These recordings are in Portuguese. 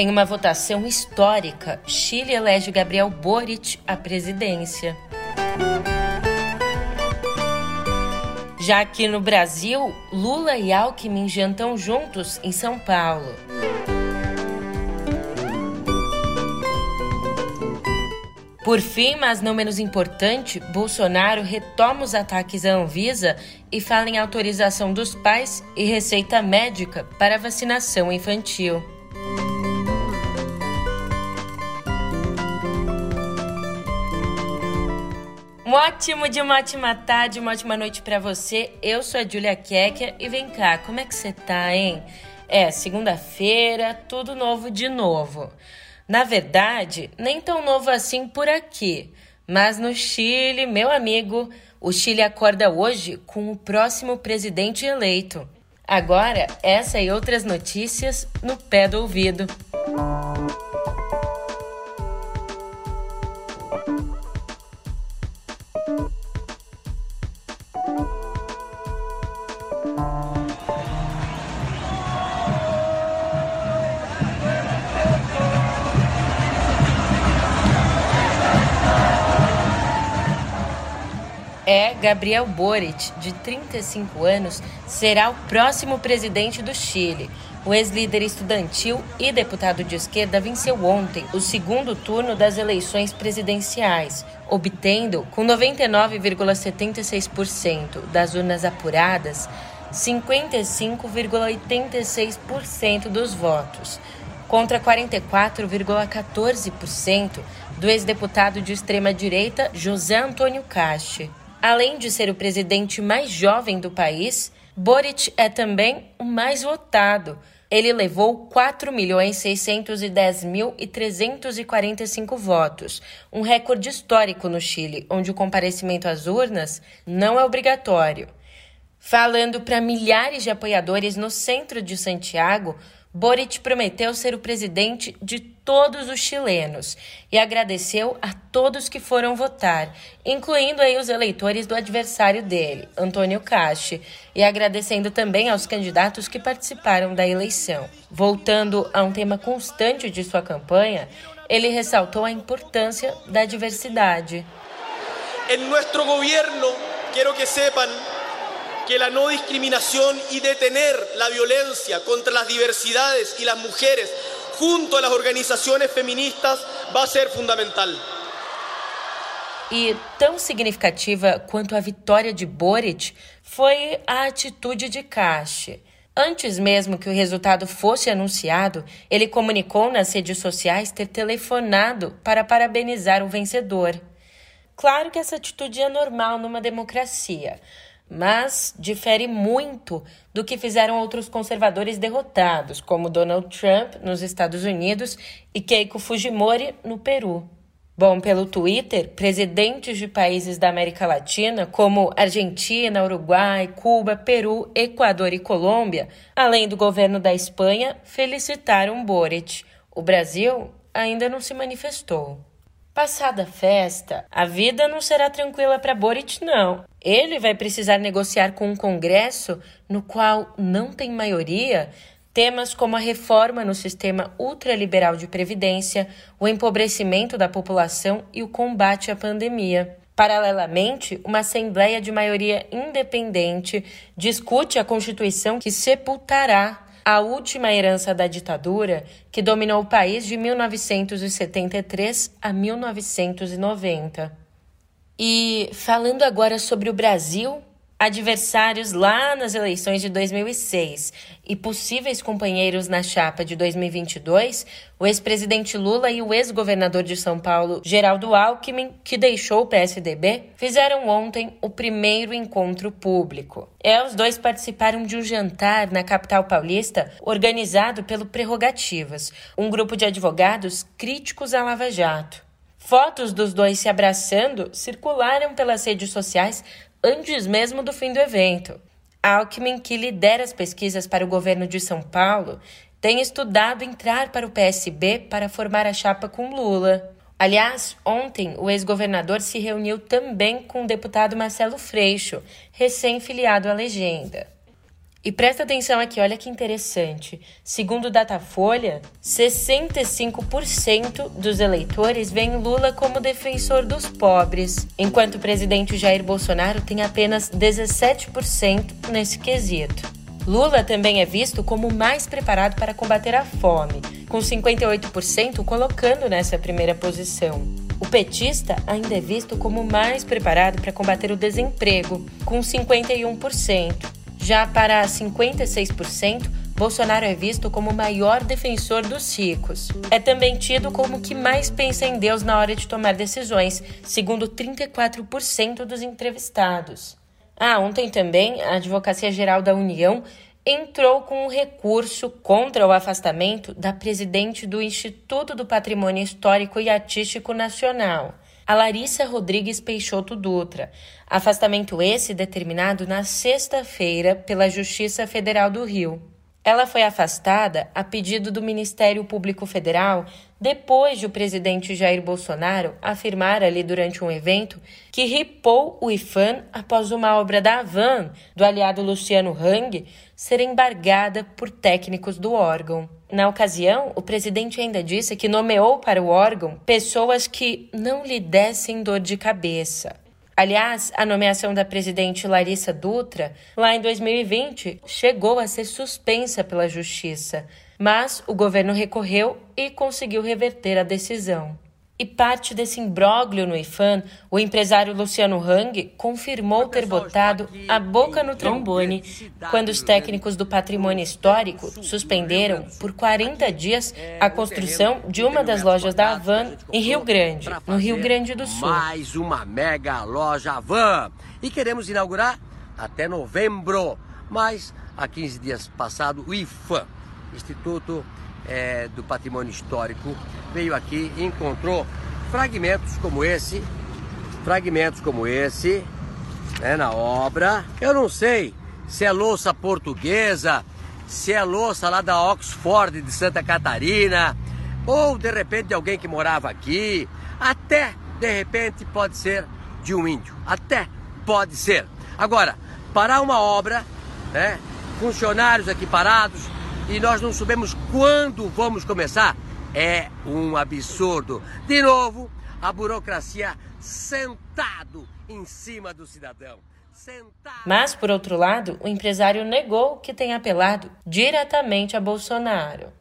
Em uma votação histórica, Chile elege Gabriel Boric à presidência. Já aqui no Brasil, Lula e Alckmin jantam juntos em São Paulo. Por fim, mas não menos importante, Bolsonaro retoma os ataques à Anvisa e fala em autorização dos pais e receita médica para vacinação infantil. Um ótimo dia, uma ótima tarde, uma ótima noite para você. Eu sou a Julia Kekia e vem cá, como é que você tá, hein? É, segunda-feira, tudo novo de novo. Na verdade, nem tão novo assim por aqui. Mas no Chile, meu amigo, o Chile acorda hoje com o próximo presidente eleito. Agora, essa e outras notícias no pé do ouvido. É Gabriel Boric, de 35 anos, será o próximo presidente do Chile. O ex-líder estudantil e deputado de esquerda venceu ontem o segundo turno das eleições presidenciais, obtendo, com 99,76% das urnas apuradas, 55,86% dos votos, contra 44,14% do ex-deputado de extrema-direita José Antônio Cache. Além de ser o presidente mais jovem do país, Boric é também o mais votado. Ele levou 4.610.345 votos, um recorde histórico no Chile, onde o comparecimento às urnas não é obrigatório. Falando para milhares de apoiadores no centro de Santiago, Boric prometeu ser o presidente de todos os chilenos e agradeceu a todos que foram votar, incluindo aí os eleitores do adversário dele, Antônio Cache, e agradecendo também aos candidatos que participaram da eleição. Voltando a um tema constante de sua campanha, ele ressaltou a importância da diversidade. Em nosso governo, quero que sepan que la no discriminación y detener la violencia contra las diversidades y las mujeres junto a las organizaciones feministas va a ser fundamental. E tão significativa quanto a vitória de Boric foi a atitude de Cache. Antes mesmo que o resultado fosse anunciado, ele comunicou nas redes sociais ter telefonado para parabenizar o vencedor. Claro que essa atitude é normal numa democracia, mas difere muito do que fizeram outros conservadores derrotados, como Donald Trump nos Estados Unidos e Keiko Fujimori no Peru. Bom, pelo Twitter, presidentes de países da América Latina, como Argentina, Uruguai, Cuba, Peru, Equador e Colômbia, além do governo da Espanha, felicitaram Boric. O Brasil ainda não se manifestou. Passada a festa, a vida não será tranquila para Boric, não. Ele vai precisar negociar com um Congresso no qual não tem maioria temas como a reforma no sistema ultraliberal de previdência, o empobrecimento da população e o combate à pandemia. Paralelamente, uma Assembleia de maioria independente discute a Constituição que sepultará a última herança da ditadura que dominou o país de 1973 a 1990. E falando agora sobre o Brasil, adversários lá nas eleições de 2006 e possíveis companheiros na chapa de 2022, o ex-presidente Lula e o ex-governador de São Paulo, Geraldo Alckmin, que deixou o PSDB, fizeram ontem o primeiro encontro público. É, os dois participaram de um jantar na capital paulista organizado pelo Prerrogativas, um grupo de advogados críticos à Lava Jato. Fotos dos dois se abraçando circularam pelas redes sociais antes mesmo do fim do evento. Alckmin, que lidera as pesquisas para o governo de São Paulo, tem estudado entrar para o PSB para formar a chapa com Lula. Aliás, ontem o ex-governador se reuniu também com o deputado Marcelo Freixo, recém-filiado à legenda. E presta atenção aqui, olha que interessante. Segundo Datafolha, 65% dos eleitores veem Lula como defensor dos pobres, enquanto o presidente Jair Bolsonaro tem apenas 17% nesse quesito. Lula também é visto como mais preparado para combater a fome, com 58% colocando nessa primeira posição. O petista ainda é visto como mais preparado para combater o desemprego, com 51%. Já para 56%, Bolsonaro é visto como o maior defensor dos ricos. É também tido como o que mais pensa em Deus na hora de tomar decisões, segundo 34% dos entrevistados. Ah, ontem também a Advocacia Geral da União entrou com um recurso contra o afastamento da presidente do Instituto do Patrimônio Histórico e Artístico Nacional, a Larissa Rodrigues Peixoto Dutra. Afastamento esse determinado na sexta-feira pela Justiça Federal do Rio. Ela foi afastada a pedido do Ministério Público Federal depois de o presidente Jair Bolsonaro afirmar ali durante um evento que ripou o IFAM após uma obra da Avan, do aliado Luciano Hang, ser embargada por técnicos do órgão. Na ocasião, o presidente ainda disse que nomeou para o órgão pessoas que não lhe dessem dor de cabeça. Aliás, a nomeação da presidente Larissa Dutra, lá em 2020, chegou a ser suspensa pela Justiça, mas o governo recorreu e conseguiu reverter a decisão. E parte desse imbróglio no IFAM, o empresário Luciano Hang confirmou ter botado a boca no trombone quando os técnicos do patrimônio histórico suspenderam por 40 dias a construção de uma das lojas da Avan em Rio Grande, no Rio Grande do Sul. Mais uma mega loja Avan. E queremos inaugurar até novembro. Mas há 15 dias passado, o IFAM, Instituto é, do Patrimônio Histórico, veio aqui e encontrou fragmentos como esse, fragmentos como esse, né, na obra. Eu não sei se é louça portuguesa, se é louça lá da Oxford de Santa Catarina, ou de repente de alguém que morava aqui, até de repente pode ser de um índio, até pode ser. Agora, parar uma obra, né, funcionários aqui parados, e nós não sabemos quando vamos começar, é um absurdo. De novo, a burocracia sentado em cima do cidadão. Sentado. Mas, por outro lado, o empresário negou que tenha apelado diretamente a Bolsonaro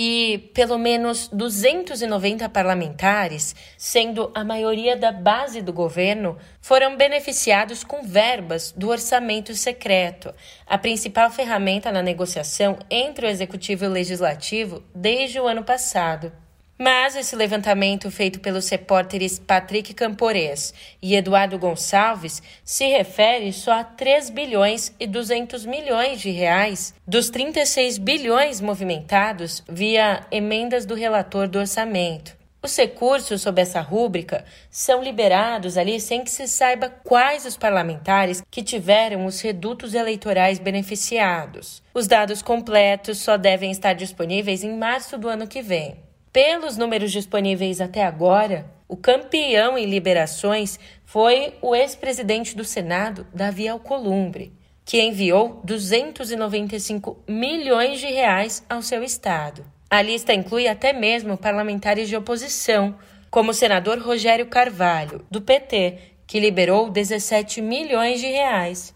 e pelo menos 290 parlamentares, sendo a maioria da base do governo, foram beneficiados com verbas do orçamento secreto, a principal ferramenta na negociação entre o executivo e o legislativo desde o ano passado. Mas esse levantamento feito pelos repórteres Patrick Campores e Eduardo Gonçalves se refere só a 3 bilhões e 200 milhões de reais dos 36 bilhões movimentados via emendas do relator do orçamento. Os recursos sob essa rúbrica são liberados ali sem que se saiba quais os parlamentares que tiveram os redutos eleitorais beneficiados. Os dados completos só devem estar disponíveis em março do ano que vem. Pelos números disponíveis até agora, o campeão em liberações foi o ex-presidente do Senado, Davi Alcolumbre, que enviou 295 milhões de reais ao seu estado. A lista inclui até mesmo parlamentares de oposição, como o senador Rogério Carvalho, do PT, que liberou 17 milhões de reais.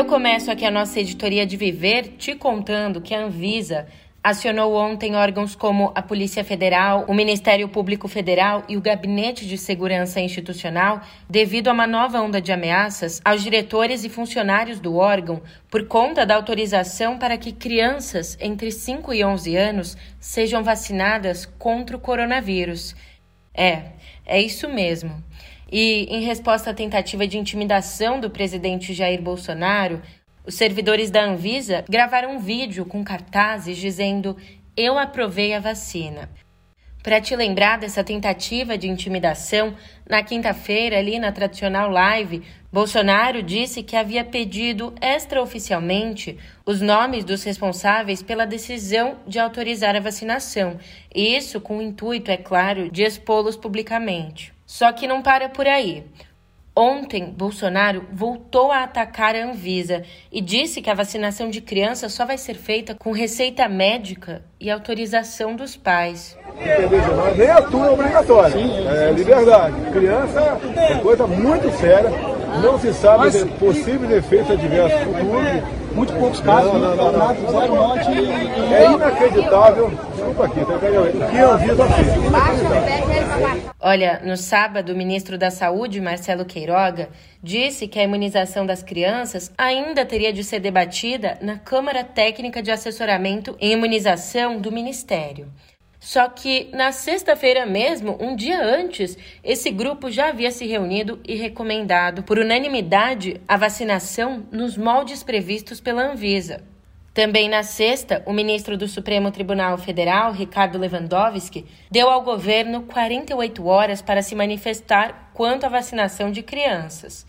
Eu começo aqui a nossa editoria de Viver te contando que a Anvisa acionou ontem órgãos como a Polícia Federal, o Ministério Público Federal e o Gabinete de Segurança Institucional devido a uma nova onda de ameaças aos diretores e funcionários do órgão por conta da autorização para que crianças entre 5 e 11 anos sejam vacinadas contra o coronavírus. É, é isso mesmo. E, em resposta à tentativa de intimidação do presidente Jair Bolsonaro, os servidores da Anvisa gravaram um vídeo com cartazes dizendo: Eu aprovei a vacina. Para te lembrar dessa tentativa de intimidação, na quinta-feira, ali na tradicional live, Bolsonaro disse que havia pedido extraoficialmente os nomes dos responsáveis pela decisão de autorizar a vacinação, isso com o intuito, é claro, de expô-los publicamente. Só que não para por aí. Ontem, Bolsonaro voltou a atacar a Anvisa e disse que a vacinação de crianças só vai ser feita com receita médica e autorização dos pais. Nem a tua é obrigatória, é liberdade. Criança é coisa muito séria, não se sabe Mas, de possíveis efeitos adversos futuros muito poucos casos, não, não, não, zero morte. E... É inacreditável, desculpa aqui, tá o que eu vi Olha, no sábado, o ministro da Saúde, Marcelo Queiroga, disse que a imunização das crianças ainda teria de ser debatida na Câmara Técnica de Assessoramento em Imunização do Ministério. Só que na sexta-feira mesmo, um dia antes, esse grupo já havia se reunido e recomendado, por unanimidade, a vacinação nos moldes previstos pela Anvisa. Também na sexta, o ministro do Supremo Tribunal Federal, Ricardo Lewandowski, deu ao governo 48 horas para se manifestar quanto à vacinação de crianças.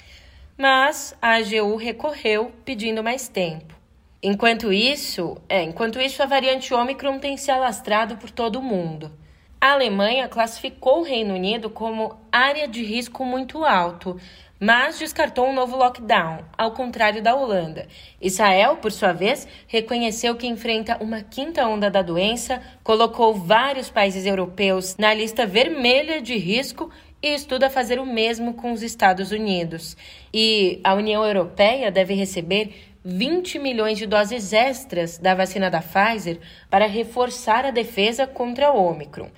Mas a AGU recorreu pedindo mais tempo. Enquanto isso, é, enquanto isso, a variante Ômicron tem se alastrado por todo o mundo. A Alemanha classificou o Reino Unido como área de risco muito alto, mas descartou um novo lockdown, ao contrário da Holanda. Israel, por sua vez, reconheceu que enfrenta uma quinta onda da doença, colocou vários países europeus na lista vermelha de risco e estuda fazer o mesmo com os Estados Unidos. E a União Europeia deve receber 20 milhões de doses extras da vacina da Pfizer para reforçar a defesa contra o Ômicron.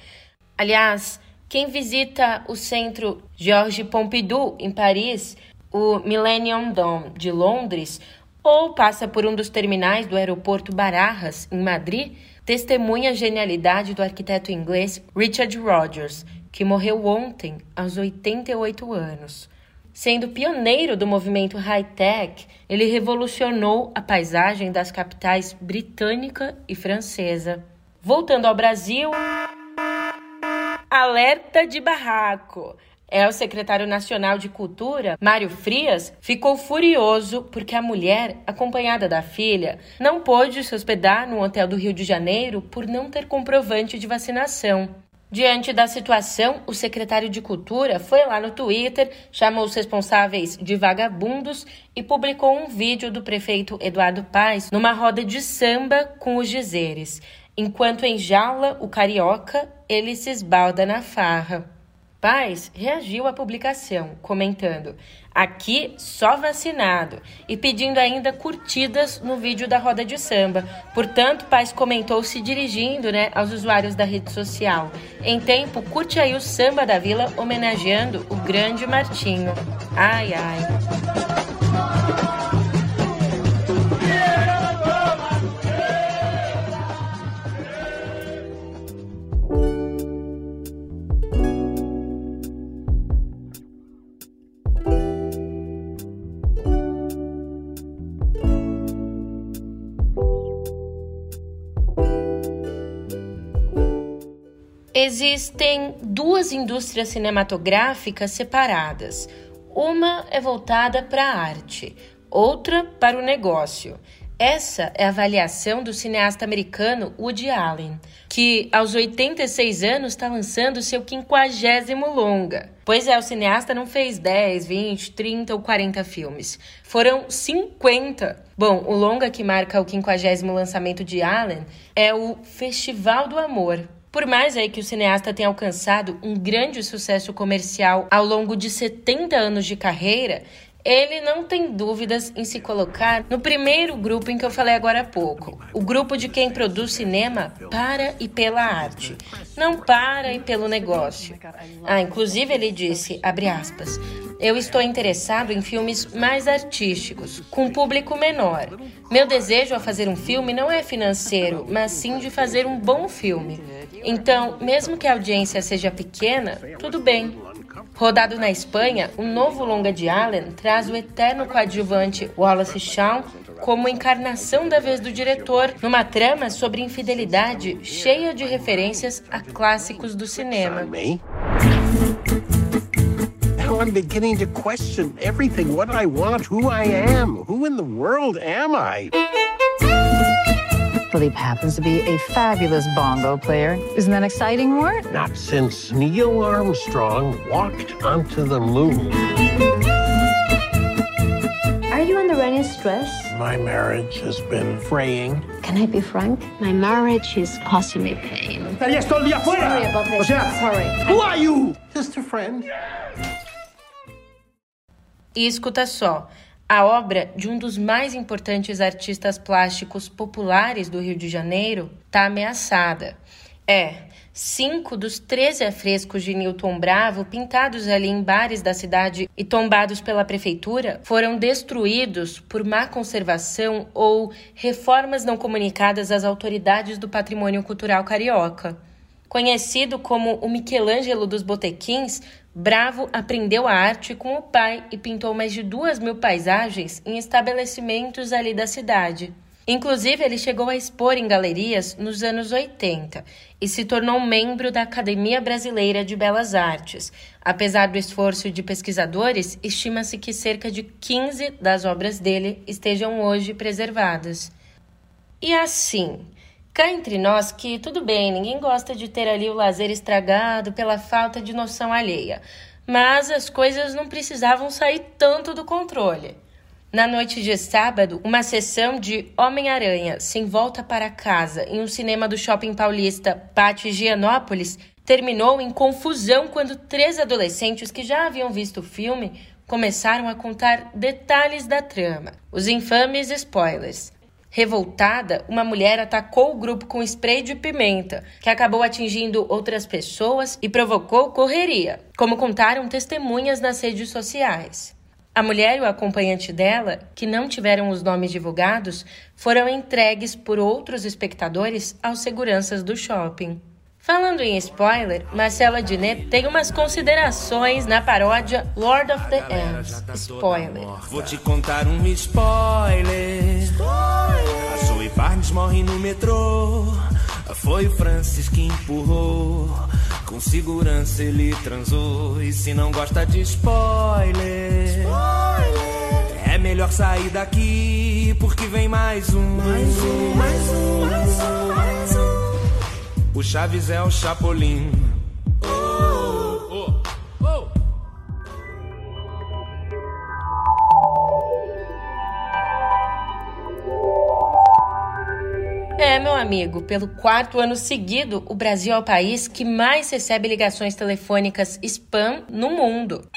Aliás, quem visita o centro Georges Pompidou, em Paris, o Millennium Dome de Londres, ou passa por um dos terminais do aeroporto Barajas, em Madrid, testemunha a genialidade do arquiteto inglês Richard Rogers, que morreu ontem, aos 88 anos. Sendo pioneiro do movimento high-tech, ele revolucionou a paisagem das capitais britânica e francesa. Voltando ao Brasil, alerta de barraco. É o secretário nacional de Cultura, Mário Frias, ficou furioso porque a mulher, acompanhada da filha, não pôde se hospedar no hotel do Rio de Janeiro por não ter comprovante de vacinação. Diante da situação, o secretário de Cultura foi lá no Twitter, chamou os responsáveis de vagabundos e publicou um vídeo do prefeito Eduardo Paes numa roda de samba com os dizeres: Enquanto enjaula o carioca, ele se esbalda na farra. Paz reagiu à publicação, comentando: Aqui só vacinado e pedindo ainda curtidas no vídeo da roda de samba. Portanto, Paz comentou se dirigindo né, aos usuários da rede social. Em tempo, curte aí o samba da vila homenageando o grande Martinho. Ai, ai. Existem duas indústrias cinematográficas separadas. Uma é voltada para a arte, outra para o negócio. Essa é a avaliação do cineasta americano Woody Allen, que aos 86 anos está lançando seu quinquagésimo longa. Pois é, o cineasta não fez 10, 20, 30 ou 40 filmes. Foram 50. Bom, o longa que marca o quinquagésimo lançamento de Allen é o Festival do Amor, por mais aí que o cineasta tenha alcançado um grande sucesso comercial ao longo de 70 anos de carreira, ele não tem dúvidas em se colocar no primeiro grupo em que eu falei agora há pouco, o grupo de quem produz cinema para e pela arte, não para e pelo negócio. Ah, inclusive ele disse, abre aspas, eu estou interessado em filmes mais artísticos, com público menor. Meu desejo ao fazer um filme não é financeiro, mas sim de fazer um bom filme. Então, mesmo que a audiência seja pequena, tudo bem. Rodado na Espanha, um novo longa de Allen traz o eterno coadjuvante Wallace Shawn como encarnação da vez do diretor, numa trama sobre infidelidade cheia de referências a clássicos do cinema. I'm beginning to question everything what I want, who I am, who in the world am I? Philippe happens to be a fabulous bongo player. Isn't that exciting, Mort? Not since Neil Armstrong walked onto the moon. Are you under any stress? My marriage has been fraying. Can I be frank? My marriage is causing me pain. Estarías todo el día afuera. Sorry about this. O sea, Sorry. who are you? Just a friend. E escuta só, a obra de um dos mais importantes artistas plásticos populares do Rio de Janeiro está ameaçada. É, cinco dos 13 afrescos de Newton Bravo, pintados ali em bares da cidade e tombados pela prefeitura, foram destruídos por má conservação ou reformas não comunicadas às autoridades do patrimônio cultural carioca. Conhecido como o Michelangelo dos Botequins, Bravo aprendeu a arte com o pai e pintou mais de duas mil paisagens em estabelecimentos ali da cidade. Inclusive, ele chegou a expor em galerias nos anos 80 e se tornou membro da Academia Brasileira de Belas Artes. Apesar do esforço de pesquisadores, estima-se que cerca de 15 das obras dele estejam hoje preservadas. E assim, Cá entre nós que tudo bem, ninguém gosta de ter ali o lazer estragado pela falta de noção alheia. Mas as coisas não precisavam sair tanto do controle. Na noite de sábado, uma sessão de Homem-Aranha sem volta para casa em um cinema do shopping paulista Pátio Higienópolis terminou em confusão quando três adolescentes que já haviam visto o filme começaram a contar detalhes da trama, os infames spoilers. Revoltada, uma mulher atacou o grupo com spray de pimenta, que acabou atingindo outras pessoas e provocou correria, como contaram testemunhas nas redes sociais. A mulher e o acompanhante dela, que não tiveram os nomes divulgados, foram entregues por outros espectadores aos seguranças do shopping. Falando em spoiler, Marcela Diné tem umas considerações na paródia Lord of the Ends. Spoiler. Vou te contar um spoiler. spoiler. A Zoe Barnes morre no metrô. Foi o Francis que empurrou. Com segurança ele transou. E se não gosta de spoiler, spoiler. é melhor sair daqui. Porque vem mais um. Mais um, mais um, mais um, mais um. O Chaves é o Chapolin. Oh, oh, oh. É, meu amigo, pelo quarto ano seguido, o Brasil é o país que mais recebe ligações telefônicas spam no mundo.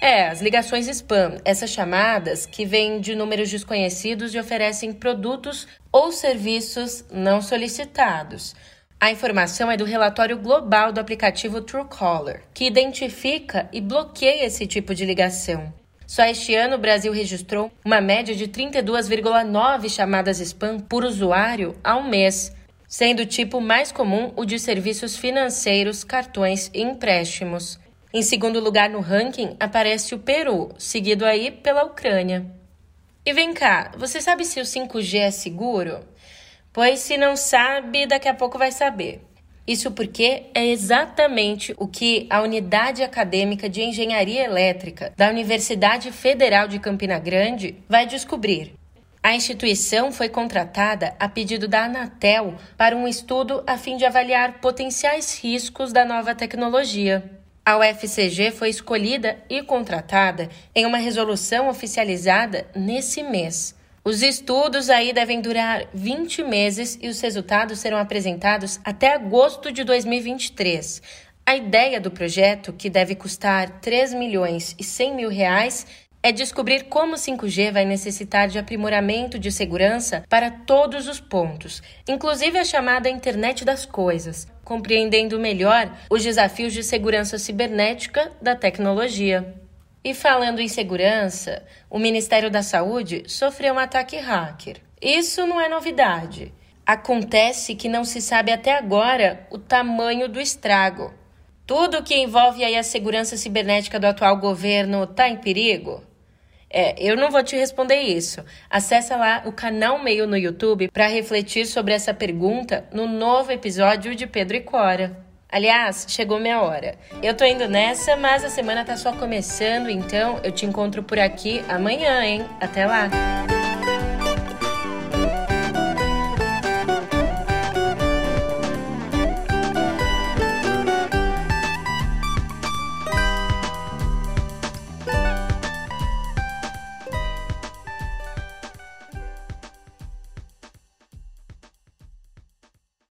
É, as ligações spam, essas chamadas que vêm de números desconhecidos e oferecem produtos ou serviços não solicitados. A informação é do relatório global do aplicativo Truecaller, que identifica e bloqueia esse tipo de ligação. Só este ano o Brasil registrou uma média de 32,9 chamadas spam por usuário ao mês, sendo o tipo mais comum o de serviços financeiros, cartões e empréstimos. Em segundo lugar no ranking aparece o Peru, seguido aí pela Ucrânia. E vem cá, você sabe se o 5G é seguro? Pois se não sabe, daqui a pouco vai saber. Isso porque é exatamente o que a Unidade Acadêmica de Engenharia Elétrica da Universidade Federal de Campina Grande vai descobrir. A instituição foi contratada a pedido da Anatel para um estudo a fim de avaliar potenciais riscos da nova tecnologia. A UFCG foi escolhida e contratada em uma resolução oficializada nesse mês. Os estudos aí devem durar 20 meses e os resultados serão apresentados até agosto de 2023. A ideia do projeto, que deve custar 3 milhões e 100 mil reais, é descobrir como o 5G vai necessitar de aprimoramento de segurança para todos os pontos, inclusive a chamada Internet das Coisas, compreendendo melhor os desafios de segurança cibernética da tecnologia. E falando em segurança, o Ministério da Saúde sofreu um ataque hacker. Isso não é novidade. Acontece que não se sabe até agora o tamanho do estrago. Tudo que envolve aí a segurança cibernética do atual governo está em perigo? É, eu não vou te responder isso. Acesse lá o canal Meio no YouTube para refletir sobre essa pergunta no novo episódio de Pedro e Cora. Aliás, chegou minha hora. Eu tô indo nessa, mas a semana tá só começando, então eu te encontro por aqui amanhã, hein? Até lá!